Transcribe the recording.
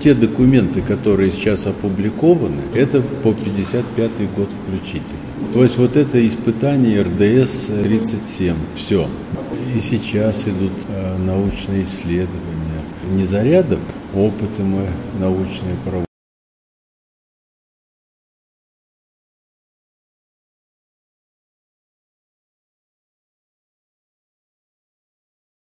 те документы, которые сейчас опубликованы, это по 55 год включительно. То есть вот это испытание РДС-37, все. И сейчас идут э, научные исследования. Не зарядов, а опыты мы научные проводим.